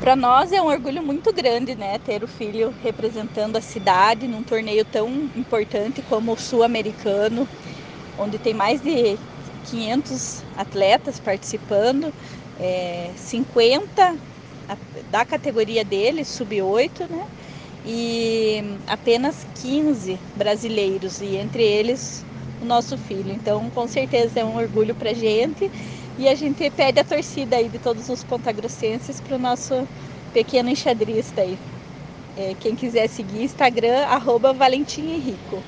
Para nós é um orgulho muito grande, né, ter o filho representando a cidade num torneio tão importante como o Sul-Americano, onde tem mais de 500 atletas participando, é, 50 da categoria dele, sub-8, né? E apenas 15 brasileiros, e entre eles o nosso filho. Então, com certeza é um orgulho para gente. E a gente pede a torcida aí de todos os pontagrossenses para o nosso pequeno enxadrista aí. É, quem quiser seguir, Instagram, arroba Valentim Henrico.